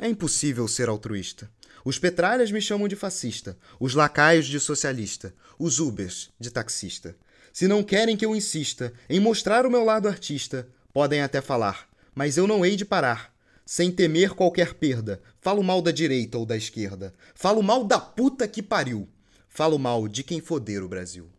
É impossível ser altruísta. Os petralhas me chamam de fascista, os lacaios de socialista, os Ubers de taxista. Se não querem que eu insista em mostrar o meu lado artista, podem até falar, mas eu não hei de parar. Sem temer qualquer perda, falo mal da direita ou da esquerda, falo mal da puta que pariu, falo mal de quem foder o Brasil.